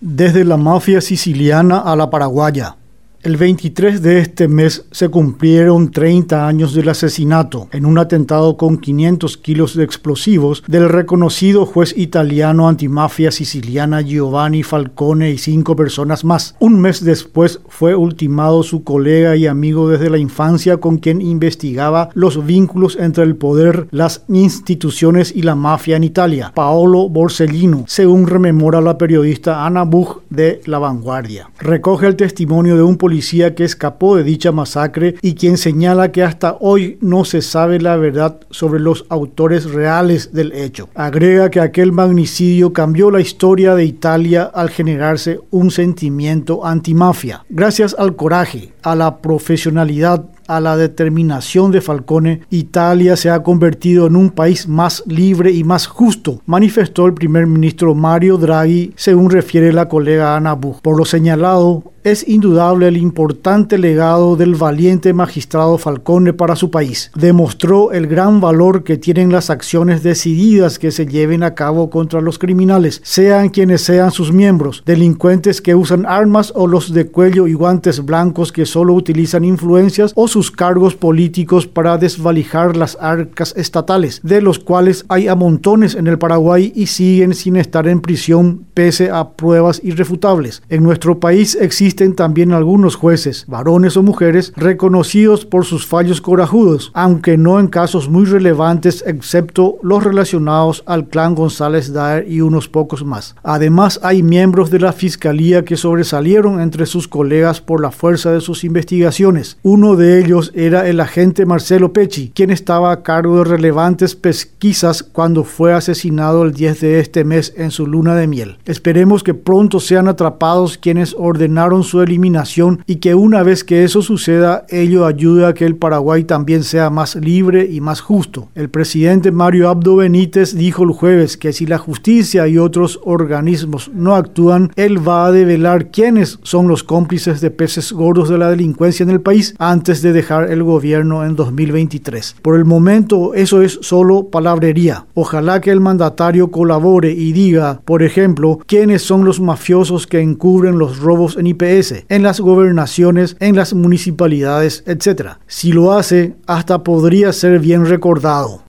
Desde la mafia siciliana a la paraguaya. El 23 de este mes se cumplieron 30 años del asesinato en un atentado con 500 kilos de explosivos del reconocido juez italiano antimafia siciliana Giovanni Falcone y cinco personas más. Un mes después fue ultimado su colega y amigo desde la infancia con quien investigaba los vínculos entre el poder, las instituciones y la mafia en Italia, Paolo Borsellino, según rememora la periodista Ana Buch de La Vanguardia. Recoge el testimonio de un policía que escapó de dicha masacre y quien señala que hasta hoy no se sabe la verdad sobre los autores reales del hecho. Agrega que aquel magnicidio cambió la historia de Italia al generarse un sentimiento antimafia. Gracias al coraje, a la profesionalidad a la determinación de Falcone, Italia se ha convertido en un país más libre y más justo, manifestó el primer ministro Mario Draghi, según refiere la colega Ana Buch. Por lo señalado, es indudable el importante legado del valiente magistrado Falcone para su país. Demostró el gran valor que tienen las acciones decididas que se lleven a cabo contra los criminales, sean quienes sean sus miembros, delincuentes que usan armas o los de cuello y guantes blancos que solo utilizan influencias o sus cargos políticos para desvalijar las arcas estatales, de los cuales hay a montones en el Paraguay y siguen sin estar en prisión pese a pruebas irrefutables. En nuestro país existe también algunos jueces, varones o mujeres, reconocidos por sus fallos corajudos, aunque no en casos muy relevantes excepto los relacionados al clan González Daer y unos pocos más. Además hay miembros de la Fiscalía que sobresalieron entre sus colegas por la fuerza de sus investigaciones. Uno de ellos era el agente Marcelo Pecci, quien estaba a cargo de relevantes pesquisas cuando fue asesinado el 10 de este mes en su luna de miel. Esperemos que pronto sean atrapados quienes ordenaron su eliminación y que una vez que eso suceda, ello ayude a que el Paraguay también sea más libre y más justo. El presidente Mario Abdo Benítez dijo el jueves que si la justicia y otros organismos no actúan, él va a develar quiénes son los cómplices de peces gordos de la delincuencia en el país antes de dejar el gobierno en 2023. Por el momento, eso es solo palabrería. Ojalá que el mandatario colabore y diga, por ejemplo, quiénes son los mafiosos que encubren los robos en En las gobernaciones, en las municipalidades, etc. Si lo hace, hasta podría ser bien recordado.